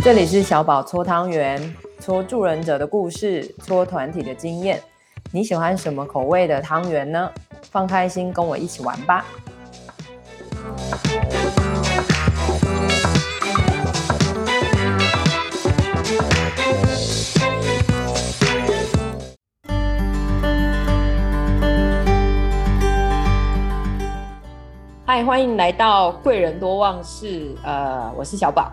这里是小宝搓汤圆，搓助人者的故事，搓团体的经验。你喜欢什么口味的汤圆呢？放开心，跟我一起玩吧！嗨，欢迎来到贵人多忘事。呃，我是小宝。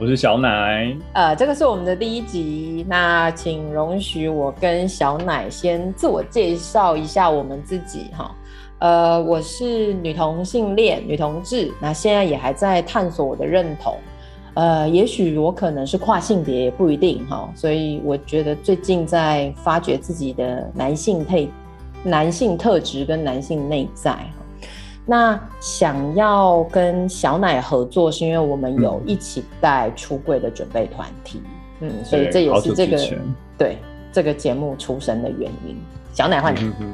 我是小奶，呃，这个是我们的第一集，那请容许我跟小奶先自我介绍一下我们自己哈，呃，我是女同性恋女同志，那现在也还在探索我的认同，呃，也许我可能是跨性别也不一定哈，所以我觉得最近在发掘自己的男性特男性特质跟男性内在。那想要跟小奶合作，是因为我们有一起带出柜的准备团体，嗯，嗯，所以这也是这个对这个节目出身的原因。小奶换你。嗯嗯。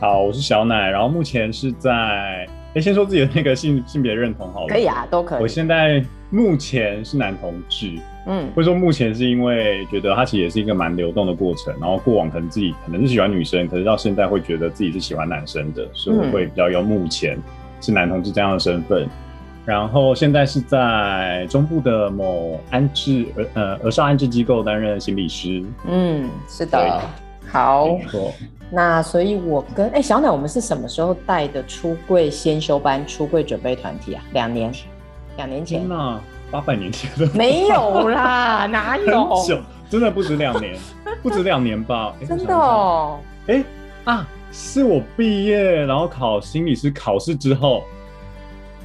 好，我是小奶，然后目前是在。哎，先说自己的那个性性别认同好了。可以啊，都可以。我现在目前是男同志，嗯，或者说目前是因为觉得它其实也是一个蛮流动的过程，然后过往可能自己可能是喜欢女生，可是到现在会觉得自己是喜欢男生的，所以我会比较用目前是男同志这样的身份。嗯、然后现在是在中部的某安置呃儿少安置机构担任心理师。嗯，是的，好。没错。那所以，我跟哎、欸、小奶，我们是什么时候带的出柜先修班、出柜准备团体啊？两年，两年前那八百年前的 没有啦，哪有？很久，真的不止两年，不止两年吧？欸、真的哦。哎、欸、啊，是我毕业然后考心理师考试之后，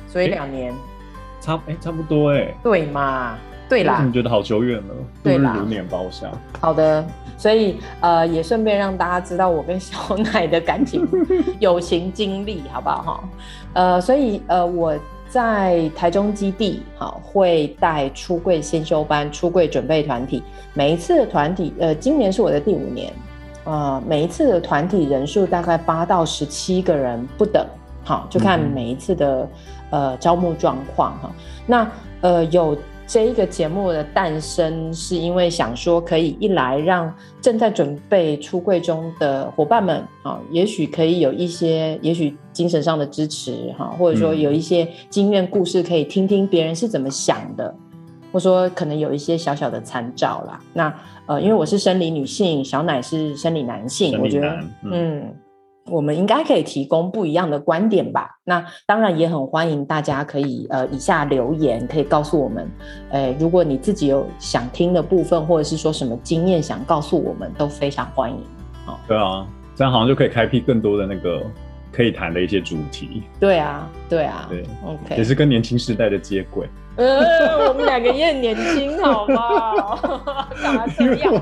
所以两年，差哎、欸、差不多哎、欸，对嘛？对啦，你觉得好久远了，对啦，流年包想。好的，所以呃，也顺便让大家知道我跟小奶的感情、友情经历，好不好哈？呃，所以呃，我在台中基地好会带出柜先修班、出柜准备团体，每一次的团体，呃，今年是我的第五年，呃，每一次的团体人数大概八到十七个人不等，好，就看每一次的、呃招募状况哈。那呃有。这一个节目的诞生，是因为想说可以一来让正在准备出柜中的伙伴们啊，也许可以有一些，也许精神上的支持哈，或者说有一些经验故事可以听听别人是怎么想的，或者说可能有一些小小的参照啦。那呃，因为我是生理女性，小奶是生理男性，我觉得嗯。嗯我们应该可以提供不一样的观点吧？那当然也很欢迎大家可以呃以下留言，可以告诉我们，呃，如果你自己有想听的部分，或者是说什么经验想告诉我们，都非常欢迎。好，对啊，这样好像就可以开辟更多的那个可以谈的一些主题。对啊，对啊，对，OK，也是跟年轻时代的接轨。呃，我们两个也很年轻，好吗？干嘛这样？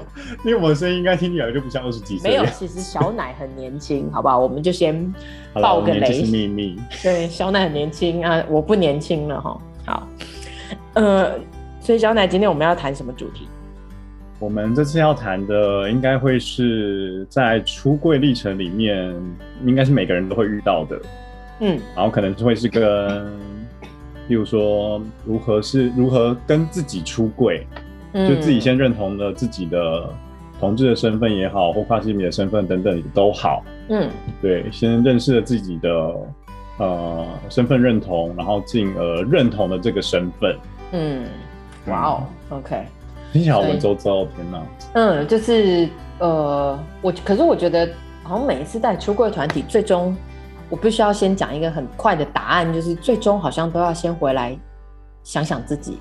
因为我的声音应该听起来就不像二十几岁。没有，其实小奶很年轻，好不好？我们就先爆个雷。秘密。对，小奶很年轻啊，我不年轻了哈。好，呃，所以小奶，今天我们要谈什么主题？我们这次要谈的，应该会是在出柜历程里面，应该是每个人都会遇到的。嗯，然后可能就会是跟。例如说，如何是如何跟自己出柜，就自己先认同了自己的同志的身份也好，或跨性别的身份等等都好。嗯，对，先认识了自己的呃身份认同，然后进而认同了这个身份。嗯，哇哦，OK，听起来好文绉绉，天哪。嗯，就是呃，我可是我觉得，好像每一次带出柜团体，最终。我必须要先讲一个很快的答案，就是最终好像都要先回来想想自己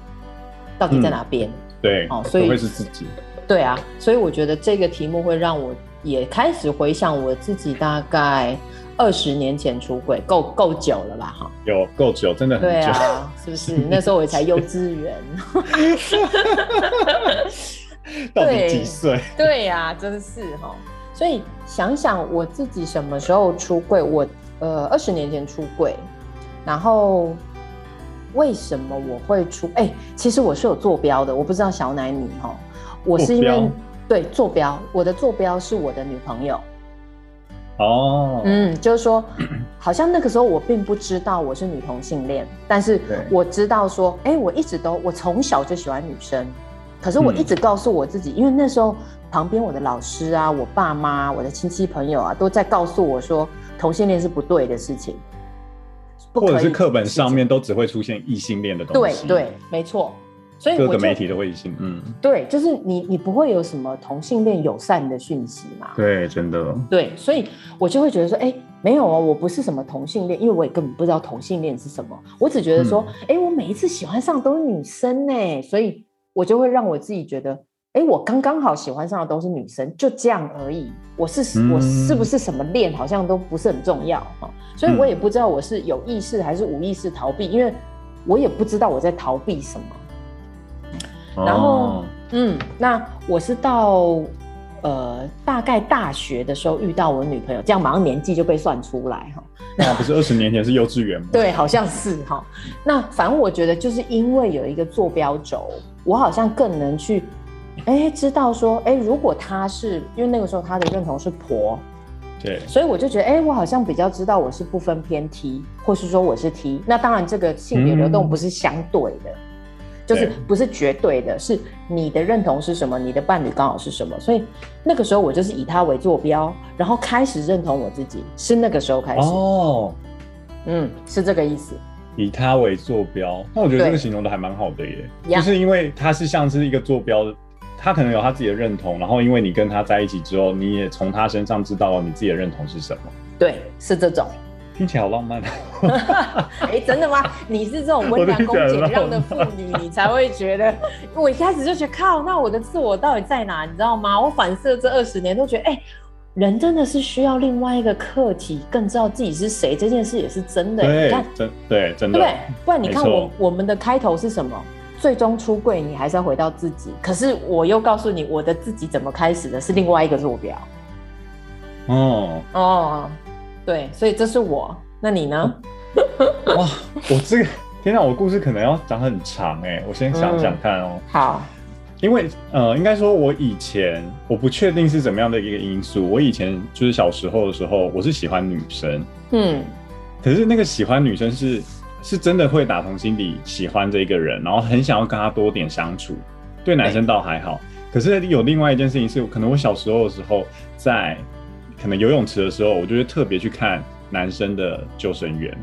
到底在哪边。嗯。对，哦，所以会是自己。对啊，所以我觉得这个题目会让我也开始回想我自己，大概二十年前出柜，够够久了吧？哈，有够久，真的很久。对啊，是不是？那时候我才幼稚园。到底几岁？对呀，啊，真是哈。所以想想我自己什么时候出柜，我。呃，二十年前出柜，然后为什么我会出？哎、欸，其实我是有坐标的，我不知道小奶你哈，我是因为对坐标，我的坐标是我的女朋友。哦，嗯，就是说，好像那个时候我并不知道我是女同性恋，但是我知道说，哎，我一直都我从小就喜欢女生，可是我一直告诉我自己，嗯、因为那时候旁边我的老师啊、我爸妈、我的亲戚朋友啊，都在告诉我说同性恋是不对的事情，或者是课本上面都只会出现异性恋的东西。对对，没错。所以各个媒体都会信，嗯，对，就是你，你不会有什么同性恋友善的讯息嘛？对，真的。对，所以我就会觉得说，哎、欸，没有哦，我不是什么同性恋，因为我也根本不知道同性恋是什么。我只觉得说，哎、嗯欸，我每一次喜欢上都是女生呢，所以我就会让我自己觉得，哎、欸，我刚刚好喜欢上的都是女生，就这样而已。我是、嗯、我是不是什么恋，好像都不是很重要哈。所以我也不知道我是有意识还是无意识逃避，因为我也不知道我在逃避什么。然后，哦、嗯，那我是到呃大概大学的时候遇到我女朋友，这样马上年纪就被算出来哈。那不是二十年前是幼稚园吗？对，好像是哈。那反正我觉得就是因为有一个坐标轴，我好像更能去哎知道说哎，如果他是因为那个时候他的认同是婆，对，所以我就觉得哎，我好像比较知道我是不分偏 T，或是说我是 T。那当然这个性别流动不是相对的。嗯就是不是绝对的，是你的认同是什么，你的伴侣刚好是什么，所以那个时候我就是以他为坐标，然后开始认同我自己，是那个时候开始。哦，嗯，是这个意思。以他为坐标，那我觉得这个形容的还蛮好的耶，就是因为他是像是一个坐标，他可能有他自己的认同，然后因为你跟他在一起之后，你也从他身上知道了你自己的认同是什么。对，是这种。听起来好浪漫啊！哎，真的吗？你是这种温良恭俭让的妇女，你才会觉得。我一开始就觉得靠，那我的自我到底在哪？你知道吗？我反射这二十年都觉得，哎、欸，人真的是需要另外一个课题，更知道自己是谁。这件事也是真的。对，你看，真对，真的。对，不然你看我我们的开头是什么？最终出柜，你还是要回到自己。可是我又告诉你，我的自己怎么开始的？是另外一个坐标。哦哦。对，所以这是我，那你呢？哇，我这个天哪，我故事可能要讲很长哎，我先想想看哦。嗯、好，因为呃，应该说，我以前我不确定是怎么样的一个因素。我以前就是小时候的时候，我是喜欢女生，嗯，可是那个喜欢女生是是真的会打从心底喜欢这一个人，然后很想要跟他多点相处。对男生倒还好，欸、可是有另外一件事情是，可能我小时候的时候在。可能游泳池的时候，我就会特别去看男生的救生员。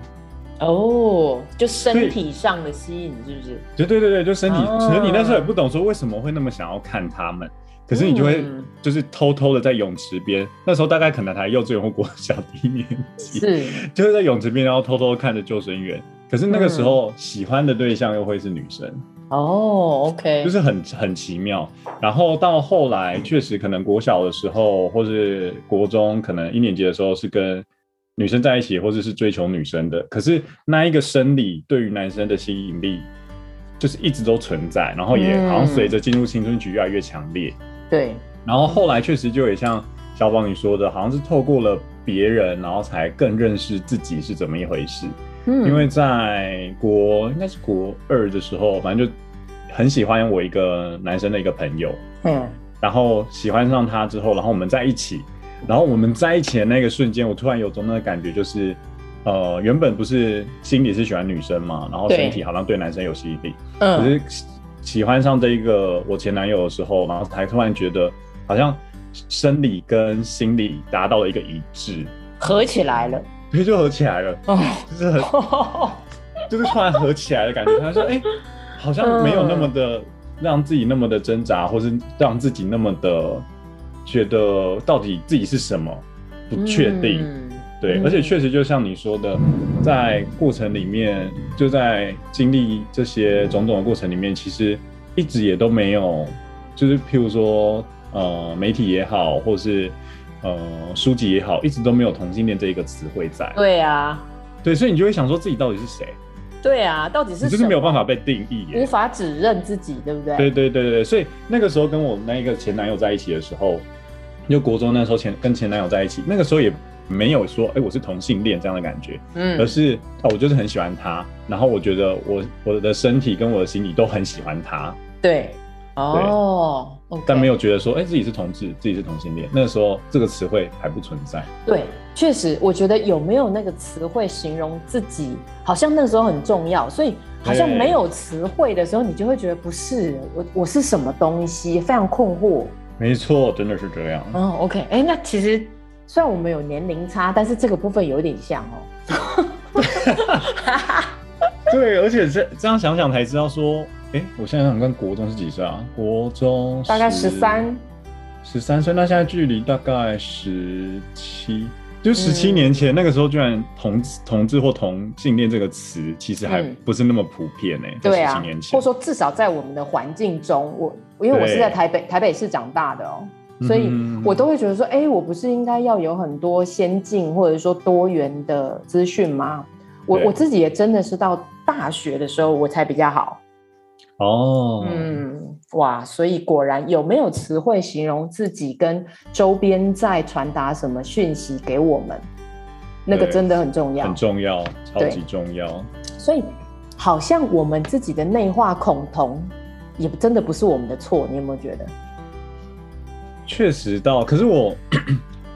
哦，就身体上的吸引是不是？对对对对，就身体。可能你那时候也不懂说为什么会那么想要看他们，可是你就会就是偷偷的在泳池边。那时候大概可能才幼稚园或国小低年级，是就是在泳池边，然后偷偷看着救生员。可是那个时候喜欢的对象又会是女生。哦、oh，OK，就是很很奇妙。然后到后来，确实可能国小的时候，或是国中，可能一年级的时候是跟女生在一起，或者是追求女生的。可是那一个生理对于男生的吸引力，就是一直都存在。然后也好像随着进入青春期越来越强烈。对、嗯。然后后来确实就也像小宝你说的，好像是透过了别人，然后才更认识自己是怎么一回事。嗯，因为在国应该是国二的时候，反正就很喜欢我一个男生的一个朋友，嗯，然后喜欢上他之后，然后我们在一起，然后我们在一起的那个瞬间，我突然有种那个感觉，就是呃，原本不是心里是喜欢女生嘛，然后身体好像对男生有吸引力，嗯，可是喜欢上这一个我前男友的时候，然后才突然觉得好像生理跟心理达到了一个一致，合起来了。就合起来了，就是很，就是突然合起来的感觉。他说：“哎、欸，好像没有那么的让自己那么的挣扎，或是让自己那么的觉得到底自己是什么不确定。嗯”对，而且确实就像你说的，在过程里面，就在经历这些种种的过程里面，其实一直也都没有，就是譬如说，呃，媒体也好，或是。呃，书籍也好，一直都没有同性恋这一个词汇在。对啊，对，所以你就会想说自己到底是谁？对啊，到底是谁？就是没有办法被定义，无法指认自己，对不对？对对对对对，所以那个时候跟我那一个前男友在一起的时候，就国中那时候前跟前男友在一起，那个时候也没有说，哎、欸，我是同性恋这样的感觉，嗯，而是哦，我就是很喜欢他，然后我觉得我我的身体跟我的心理都很喜欢他。对，哦。但没有觉得说，哎、欸，自己是同志，自己是同性恋。那个时候，这个词汇还不存在。对，确实，我觉得有没有那个词汇形容自己，好像那个时候很重要。所以，好像没有词汇的时候，你就会觉得不是我，我是什么东西，非常困惑。没错，真的是这样。嗯，OK，哎、欸，那其实虽然我们有年龄差，但是这个部分有点像哦。对，而且这这样想想才知道说。哎，我现在想跟国中是几岁啊？国中大概十三，十三岁。那现在距离大概十七，就十七年前、嗯、那个时候，居然同同志或同性恋这个词其实还不是那么普遍呢、欸。对、嗯、啊，或者说至少在我们的环境中，我因为我是在台北台北市长大的哦、喔，所以我都会觉得说，哎，我不是应该要有很多先进或者说多元的资讯吗？我我自己也真的是到大学的时候我才比较好。哦，嗯，哇，所以果然有没有词汇形容自己跟周边在传达什么讯息给我们，那个真的很重要，很重要，超级重要。所以好像我们自己的内化恐同，也真的不是我们的错，你有没有觉得？确实到，可是我。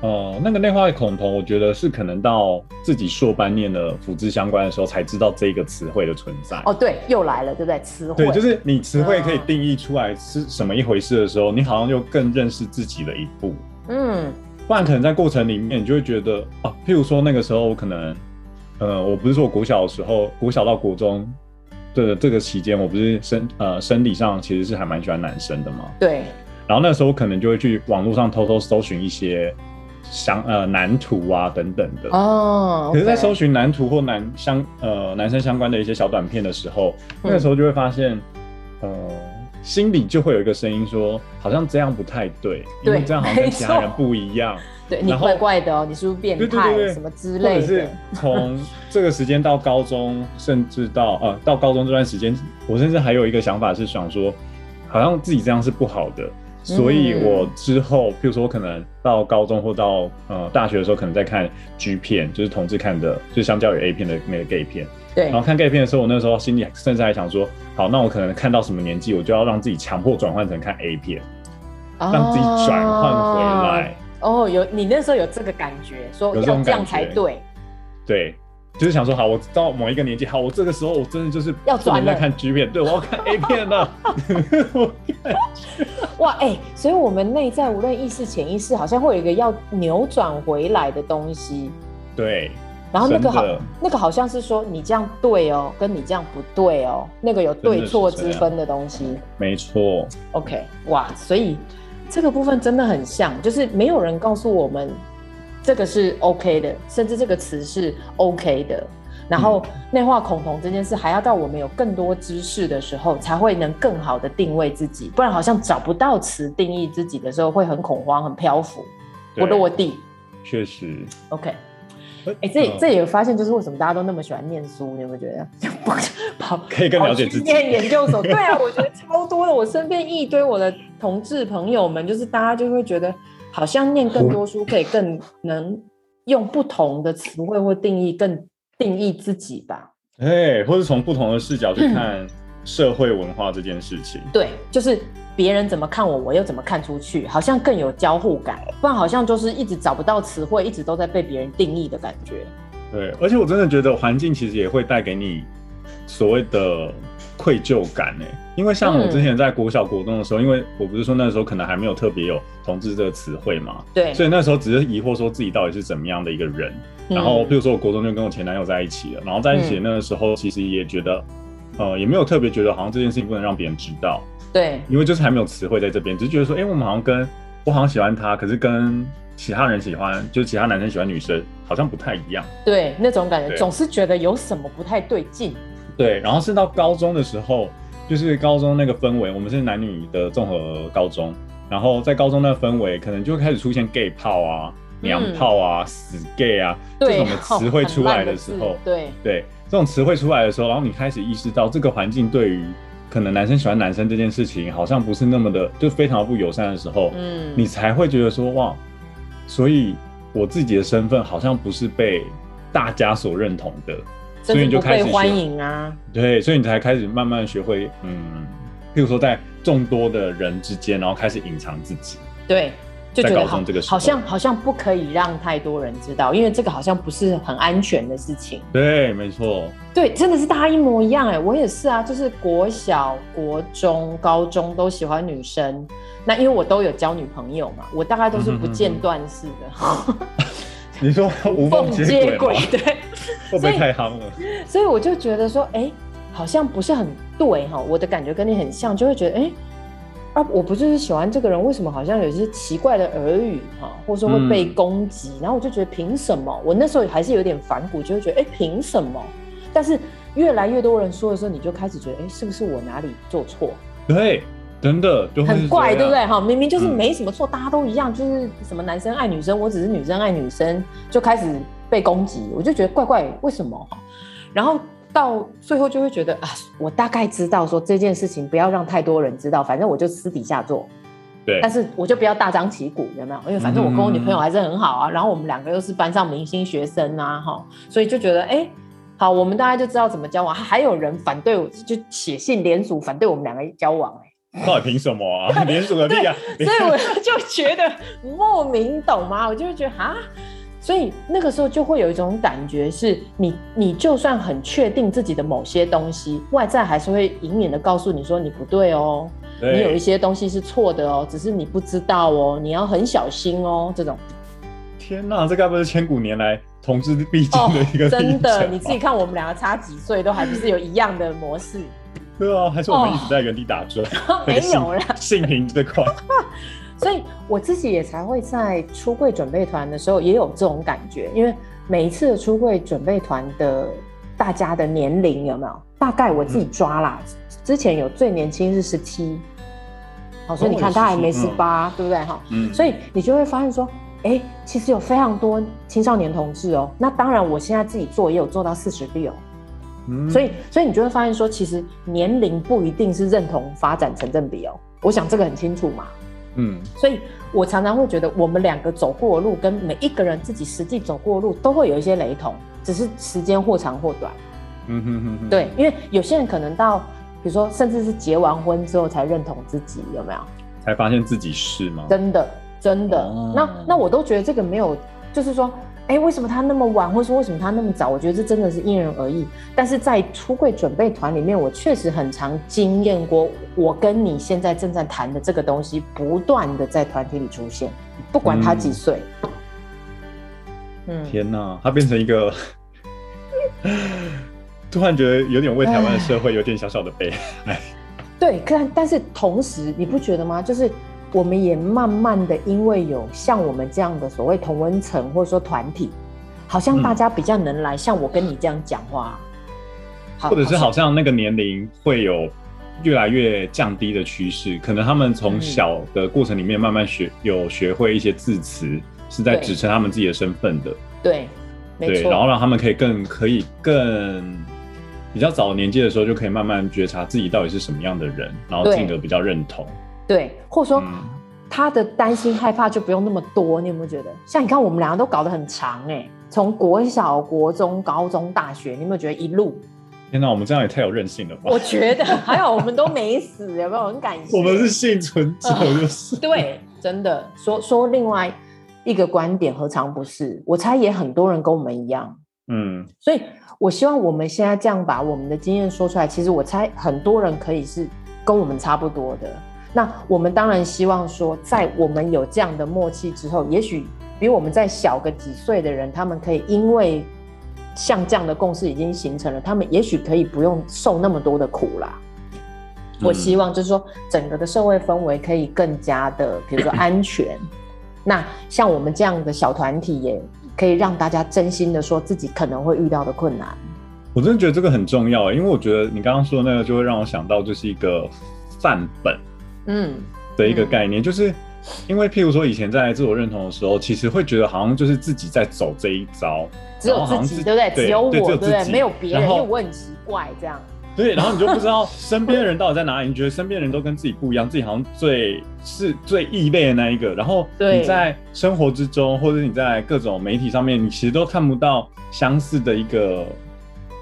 呃，那个内化恐同，我觉得是可能到自己硕班念的辅资相关的时候，才知道这个词汇的存在。哦，对，又来了，对不对？词汇，对，就是你词汇可以定义出来是什么一回事的时候，嗯、你好像就更认识自己的一步。嗯，不然可能在过程里面，你就会觉得哦、啊，譬如说那个时候，我可能，呃，我不是说我国小的时候，国小到国中的这个期间，我不是生呃生理上其实是还蛮喜欢男生的嘛。对。然后那时候我可能就会去网络上偷偷搜寻一些。相呃男图啊等等的哦，oh, okay. 可是，在搜寻男图或男相呃男生相关的一些小短片的时候，嗯、那个时候就会发现，呃，心里就会有一个声音说，好像这样不太对，对，因为这样好像跟其他人不一样，对你怪怪的哦，你是不是变态什么之类的？或者是从这个时间到高中，甚至到呃到高中这段时间，我甚至还有一个想法是想说，好像自己这样是不好的。所以，我之后，譬如说，我可能到高中或到呃大学的时候，可能在看 G 片，就是同志看的，就相较于 A 片的那个 gay 片。对。然后看 gay 片的时候，我那时候心里甚至还想说，好，那我可能看到什么年纪，我就要让自己强迫转换成看 A 片，哦、让自己转换回来。哦，有你那时候有这个感觉，说要这样才对。对。就是想说，好，我到某一个年纪，好，我这个时候我真的就是要转在看 G 片，对，我要看 A 片了。哇，哎、欸，所以我们内在无论意识、潜意识，好像会有一个要扭转回来的东西。对。然后那个好，那个好像是说你这样对哦，跟你这样不对哦，那个有对错之分的东西。没错。OK，哇，所以这个部分真的很像，就是没有人告诉我们。这个是 OK 的，甚至这个词是 OK 的。然后内化恐同这件事，还要到我们有更多知识的时候，才会能更好的定位自己。不然好像找不到词定义自己的时候，会很恐慌、很漂浮、不落地。确实。OK。哎，这这也有发现，就是为什么大家都那么喜欢念书？你有没有觉得？跑 可以更了解自己。念研究所，对啊，我觉得超多的。我身边一堆我的同志朋友们，就是大家就会觉得。好像念更多书可以更能用不同的词汇或定义更定义自己吧？哎，或是从不同的视角去看社会文化这件事情。对，就是别人怎么看我，我又怎么看出去，好像更有交互感。不然好像就是一直找不到词汇，一直都在被别人定义的感觉。对，而且我真的觉得环境其实也会带给你所谓的。愧疚感呢？因为像我之前在国小、国中的时候，嗯、因为我不是说那时候可能还没有特别有同志这个词汇嘛，对，所以那时候只是疑惑说自己到底是怎么样的一个人。嗯、然后，比如说我国中就跟我前男友在一起了，然后在一起那个时候，其实也觉得，嗯、呃，也没有特别觉得好像这件事情不能让别人知道，对，因为就是还没有词汇在这边，只是觉得说，哎、欸，我们好像跟我好像喜欢他，可是跟其他人喜欢，就是其他男生喜欢女生，好像不太一样，对，那种感觉总是觉得有什么不太对劲。对，然后是到高中的时候，就是高中那个氛围，我们是男女的综合高中，然后在高中那个氛围，可能就会开始出现 gay 炮啊、娘炮啊、嗯、死 gay 啊这种的词汇出来的时候，对对，这种词汇出来的时候，然后你开始意识到这个环境对于可能男生喜欢男生这件事情，好像不是那么的，就非常不友善的时候，嗯，你才会觉得说哇，所以我自己的身份好像不是被大家所认同的。所以你就开始欢迎啊，对，所以你才开始慢慢学会，嗯，譬如说在众多的人之间，然后开始隐藏自己。对。就觉得好，好像好像不可以让太多人知道，因为这个好像不是很安全的事情。对，没错。对，真的是大家一模一样哎，我也是啊，就是国小、国中、高中都喜欢女生。那因为我都有交女朋友嘛，我大概都是不间断式的。你说无缝接轨，对，会不会太夯了？所以我就觉得说，哎、欸，好像不是很对哈。我的感觉跟你很像，就会觉得，哎、欸。啊，我不就是喜欢这个人？为什么好像有一些奇怪的耳语哈，或者说会被攻击？嗯、然后我就觉得凭什么？我那时候还是有点反骨，就会觉得哎，凭什么？但是越来越多人说的时候，你就开始觉得哎，是不是我哪里做错？对，真的就很怪，对不对？哈，明明就是没什么错，嗯、大家都一样，就是什么男生爱女生，我只是女生爱女生，就开始被攻击，我就觉得怪怪，为什么？然后。到最后就会觉得啊，我大概知道说这件事情不要让太多人知道，反正我就私底下做。对，但是我就不要大张旗鼓，有没有？因为反正我跟我女朋友还是很好啊，嗯、然后我们两个又是班上明星学生啊，哈，所以就觉得哎、欸，好，我们大家就知道怎么交往。还有人反对我，就写信联署反对我们两个交往、欸，哎，到底凭什么啊？联署个屁啊！所以我就觉得莫名懂吗？我就会觉得啊。所以那个时候就会有一种感觉，是你你就算很确定自己的某些东西，外在还是会隐隐的告诉你说你不对哦，对你有一些东西是错的哦，只是你不知道哦，你要很小心哦，这种。天哪，这该不是千古年来同志必经的一个、哦、真的，你自己看我们两个差几岁，都还不是有一样的模式。对啊，还是我们一直在原地打转，哦、没有啦，性平这块。所以我自己也才会在出柜准备团的时候也有这种感觉，因为每一次的出柜准备团的大家的年龄有没有？大概我自己抓啦，嗯、之前有最年轻是十七，好，所以你看他还没十八、嗯，对不对？哈，嗯，所以你就会发现说，哎、欸，其实有非常多青少年同志哦。那当然，我现在自己做也有做到四十六，嗯，所以所以你就会发现说，其实年龄不一定是认同发展成正比哦。我想这个很清楚嘛。嗯，所以我常常会觉得，我们两个走过的路跟每一个人自己实际走过的路都会有一些雷同，只是时间或长或短。嗯哼哼哼，对，因为有些人可能到，比如说甚至是结完婚之后才认同自己，有没有？才发现自己是吗？真的，真的。哦、那那我都觉得这个没有，就是说。哎，为什么他那么晚，或者说为什么他那么早？我觉得这真的是因人而异。但是在出柜准备团里面，我确实很常经验过，我跟你现在正在谈的这个东西，不断的在团体里出现，不管他几岁。嗯，天哪，他变成一个，突然觉得有点为台湾的社会有点小小的悲哀。对，但但是同时，你不觉得吗？就是。我们也慢慢的，因为有像我们这样的所谓同温层或者说团体，好像大家比较能来像我跟你这样讲话，或者是好像那个年龄会有越来越降低的趋势，可能他们从小的过程里面慢慢学有学会一些字词，是在指称他们自己的身份的，对，对，然后让他们可以更可以更比较早年纪的时候就可以慢慢觉察自己到底是什么样的人，然后进而比较认同。对，或者说他的担心害怕就不用那么多，你有没有觉得？像你看，我们两个都搞得很长哎、欸，从国小、国中、高中、大学，你有没有觉得一路？天哪，我们这样也太有韧性了吧？我觉得还好，我们都没死，有没有很感谢？我们是幸存者，就是、呃、对，真的说说另外一个观点，何尝不是？我猜也很多人跟我们一样，嗯，所以我希望我们现在这样把我们的经验说出来，其实我猜很多人可以是跟我们差不多的。那我们当然希望说，在我们有这样的默契之后，也许比我们再小个几岁的人，他们可以因为像这样的共识已经形成了，他们也许可以不用受那么多的苦啦。嗯、我希望就是说，整个的社会氛围可以更加的，比如说安全。那像我们这样的小团体，也可以让大家真心的说自己可能会遇到的困难。我真的觉得这个很重要，因为我觉得你刚刚说的那个，就会让我想到就是一个范本。嗯，的一个概念，嗯、就是因为譬如说以前在自我认同的时候，其实会觉得好像就是自己在走这一招，只有自己，对不对？只有我，对不对？没有别人，因为我很奇怪这样。对，然后你就不知道身边的人到底在哪里，你觉得身边的人都跟自己不一样，自己好像最是最异类的那一个。然后你在生活之中，或者你在各种媒体上面，你其实都看不到相似的一个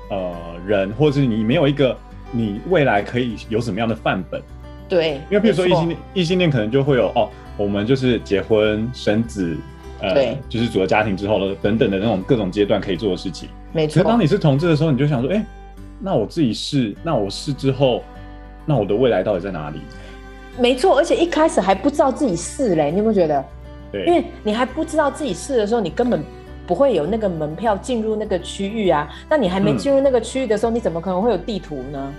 呃人，或者是你没有一个你未来可以有什么样的范本。对，因为比如说异性恋，异性恋可能就会有哦，我们就是结婚生子，呃，对，就是组了家庭之后了，等等的那种各种阶段可以做的事情。没错。可是当你是同志的时候，你就想说，哎、欸，那我自己试，那我试之后，那我的未来到底在哪里？没错，而且一开始还不知道自己试嘞，你有没有觉得？对，因为你还不知道自己试的时候，你根本不会有那个门票进入那个区域啊。那你还没进入那个区域的时候，嗯，你怎么可能会有地图呢？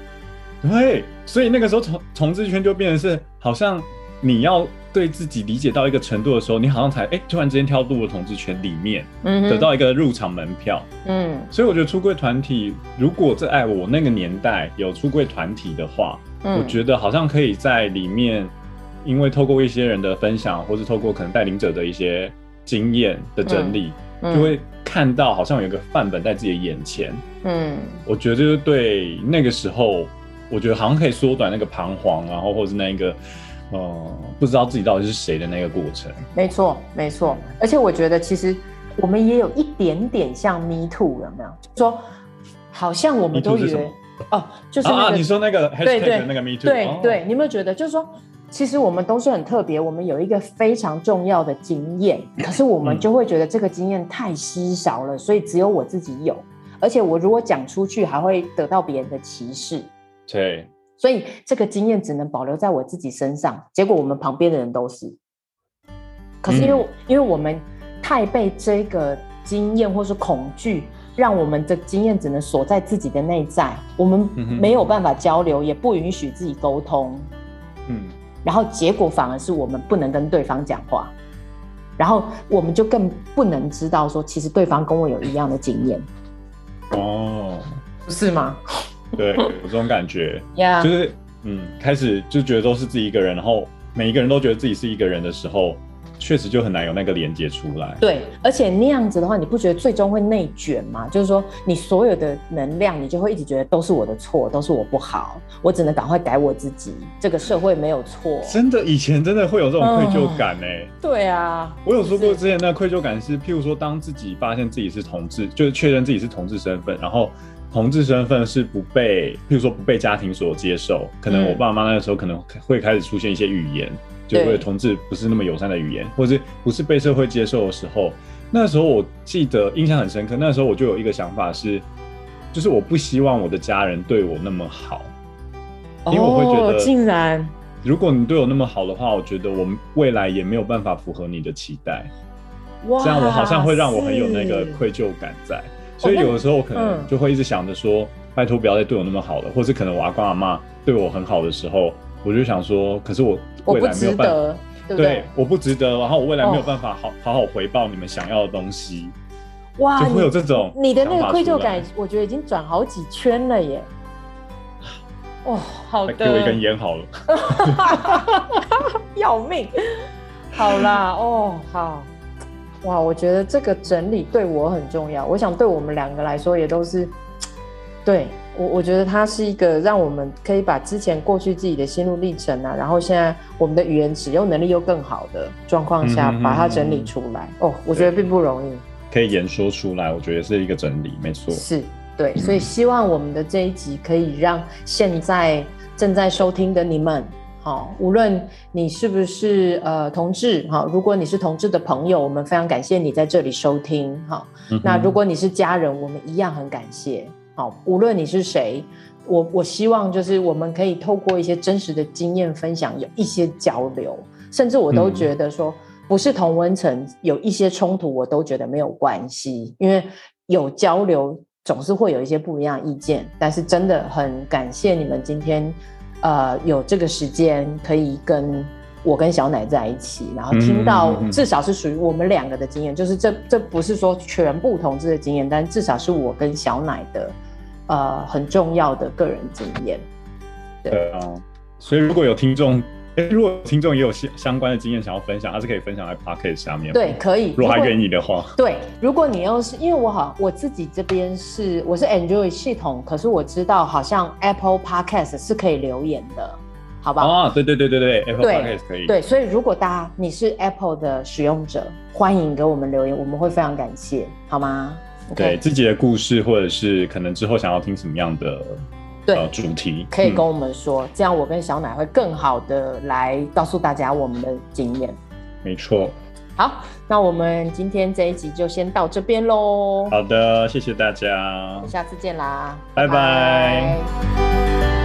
对，所以那个时候同同志圈就变成是，好像你要对自己理解到一个程度的时候，你好像才哎、欸，突然之间跳入了同志圈里面，嗯，得到一个入场门票，嗯。所以我觉得出柜团体，如果在爱我那个年代有出柜团体的话，嗯，我觉得好像可以在里面，因为透过一些人的分享，或是透过可能带领者的一些经验的整理，嗯，就会看到好像有一个范本在自己的眼前，嗯。我觉得就是对那个时候。我觉得好像可以缩短那个彷徨，然后或是那个，呃，不知道自己到底是谁的那个过程。没错，没错。而且我觉得其实我们也有一点点像 Me Too，有没有？就说好像我们都以为哦，就是那个、啊，你说那个 hashtag 那个 Me Too，对对，哦、对，你有没有觉得就是说，其实我们都是很特别，我们有一个非常重要的经验，可是我们就会觉得这个经验太稀少了，所以只有我自己有，而且我如果讲出去，还会得到别人的歧视。对，所以这个经验只能保留在我自己身上。结果我们旁边的人都是，可是因为、嗯、因为我们太被这个经验或是恐惧，让我们的经验只能锁在自己的内在，我们没有办法交流，也不允许自己沟通。嗯，然后结果反而是我们不能跟对方讲话，然后我们就更不能知道说，其实对方跟我有一样的经验。哦，不是吗？对，有这种感觉.就是嗯，开始就觉得都是自己一个人，然后每一个人都觉得自己是一个人的时候，确实就很难有那个连接出来。对，而且那样子的话，你不觉得最终会内卷吗？就是说，你所有的能量，你就会一直觉得都是我的错，都是我不好，我只能赶快改我自己。这个社会没有错。真的，以前真的会有这种愧疚感呢、欸嗯。对啊，我有说过之前那愧疚感是，譬如说，当自己发现自己是同志，就是确认自己是同志身份，然后。同志身份是不被，譬如说不被家庭所接受，可能我爸妈那个时候可能会开始出现一些语言，嗯、就会同志不是那么友善的语言，或者不是被社会接受的时候，那时候我记得印象很深刻。那时候我就有一个想法是，就是我不希望我的家人对我那么好，因为我会觉得，哦、竟然，如果你对我那么好的话，我觉得我们未来也没有办法符合你的期待，哇，这样我好像会让我很有那个愧疚感在。所以有的时候我可能就会一直想着说，嗯、拜托不要再对我那么好了，或是可能我阿公阿妈对我很好的时候，我就想说，可是我未来没有办法，对，对，对，我不值得，然后我未来没有办法好、哦、好好回报你们想要的东西，哇，就会有这种你，你的那个愧疚感，我觉得已经转好几圈了耶，哦，好的，给我一根烟好了，要命，好啦，哦，好。哇，我觉得这个整理对我很重要。我想对我们两个来说也都是，对我，我觉得它是一个让我们可以把之前过去自己的心路历程啊，然后现在我们的语言使用能力又更好的状况下，把它整理出来。哦，我觉得并不容易。可以言说出来，我觉得是一个整理，没错。是，对，所以希望我们的这一集可以让现在正在收听的你们。好，无论你是不是呃同志，好，如果你是同志的朋友，我们非常感谢你在这里收听。好，嗯、那如果你是家人，我们一样很感谢。好，无论你是谁，我我希望就是我们可以透过一些真实的经验分享，有一些交流，甚至我都觉得说，不是同温层有一些冲突，我都觉得没有关系，因为有交流总是会有一些不一样的意见。但是真的很感谢你们今天。呃，有这个时间可以跟我跟小奶在一起，然后听到至少是属于我们两个的经验，就是这这不是说全部同志的经验，但至少是我跟小奶的呃很重要的个人经验。对啊，所以如果有听众。如果听众也有相相关的经验想要分享，他是可以分享在 Podcast 下面。对，可以。如果还愿意的话。对，如果你要是因为我好，我自己这边是我是 Android 系统，可是我知道好像 Apple Podcast 是可以留言的，好不好？啊，对对对对对，Apple Podcast 可以。对，所以如果大家你是 Apple 的使用者，欢迎给我们留言，我们会非常感谢，好吗？Okay? 对自己的故事，或者是可能之后想要听什么样的。对主题，可以跟我们说，嗯、这样我跟小奶会更好的来告诉大家我们的经验。没错。好，那我们今天这一集就先到这边喽。好的，谢谢大家，下次见啦，拜拜。拜拜。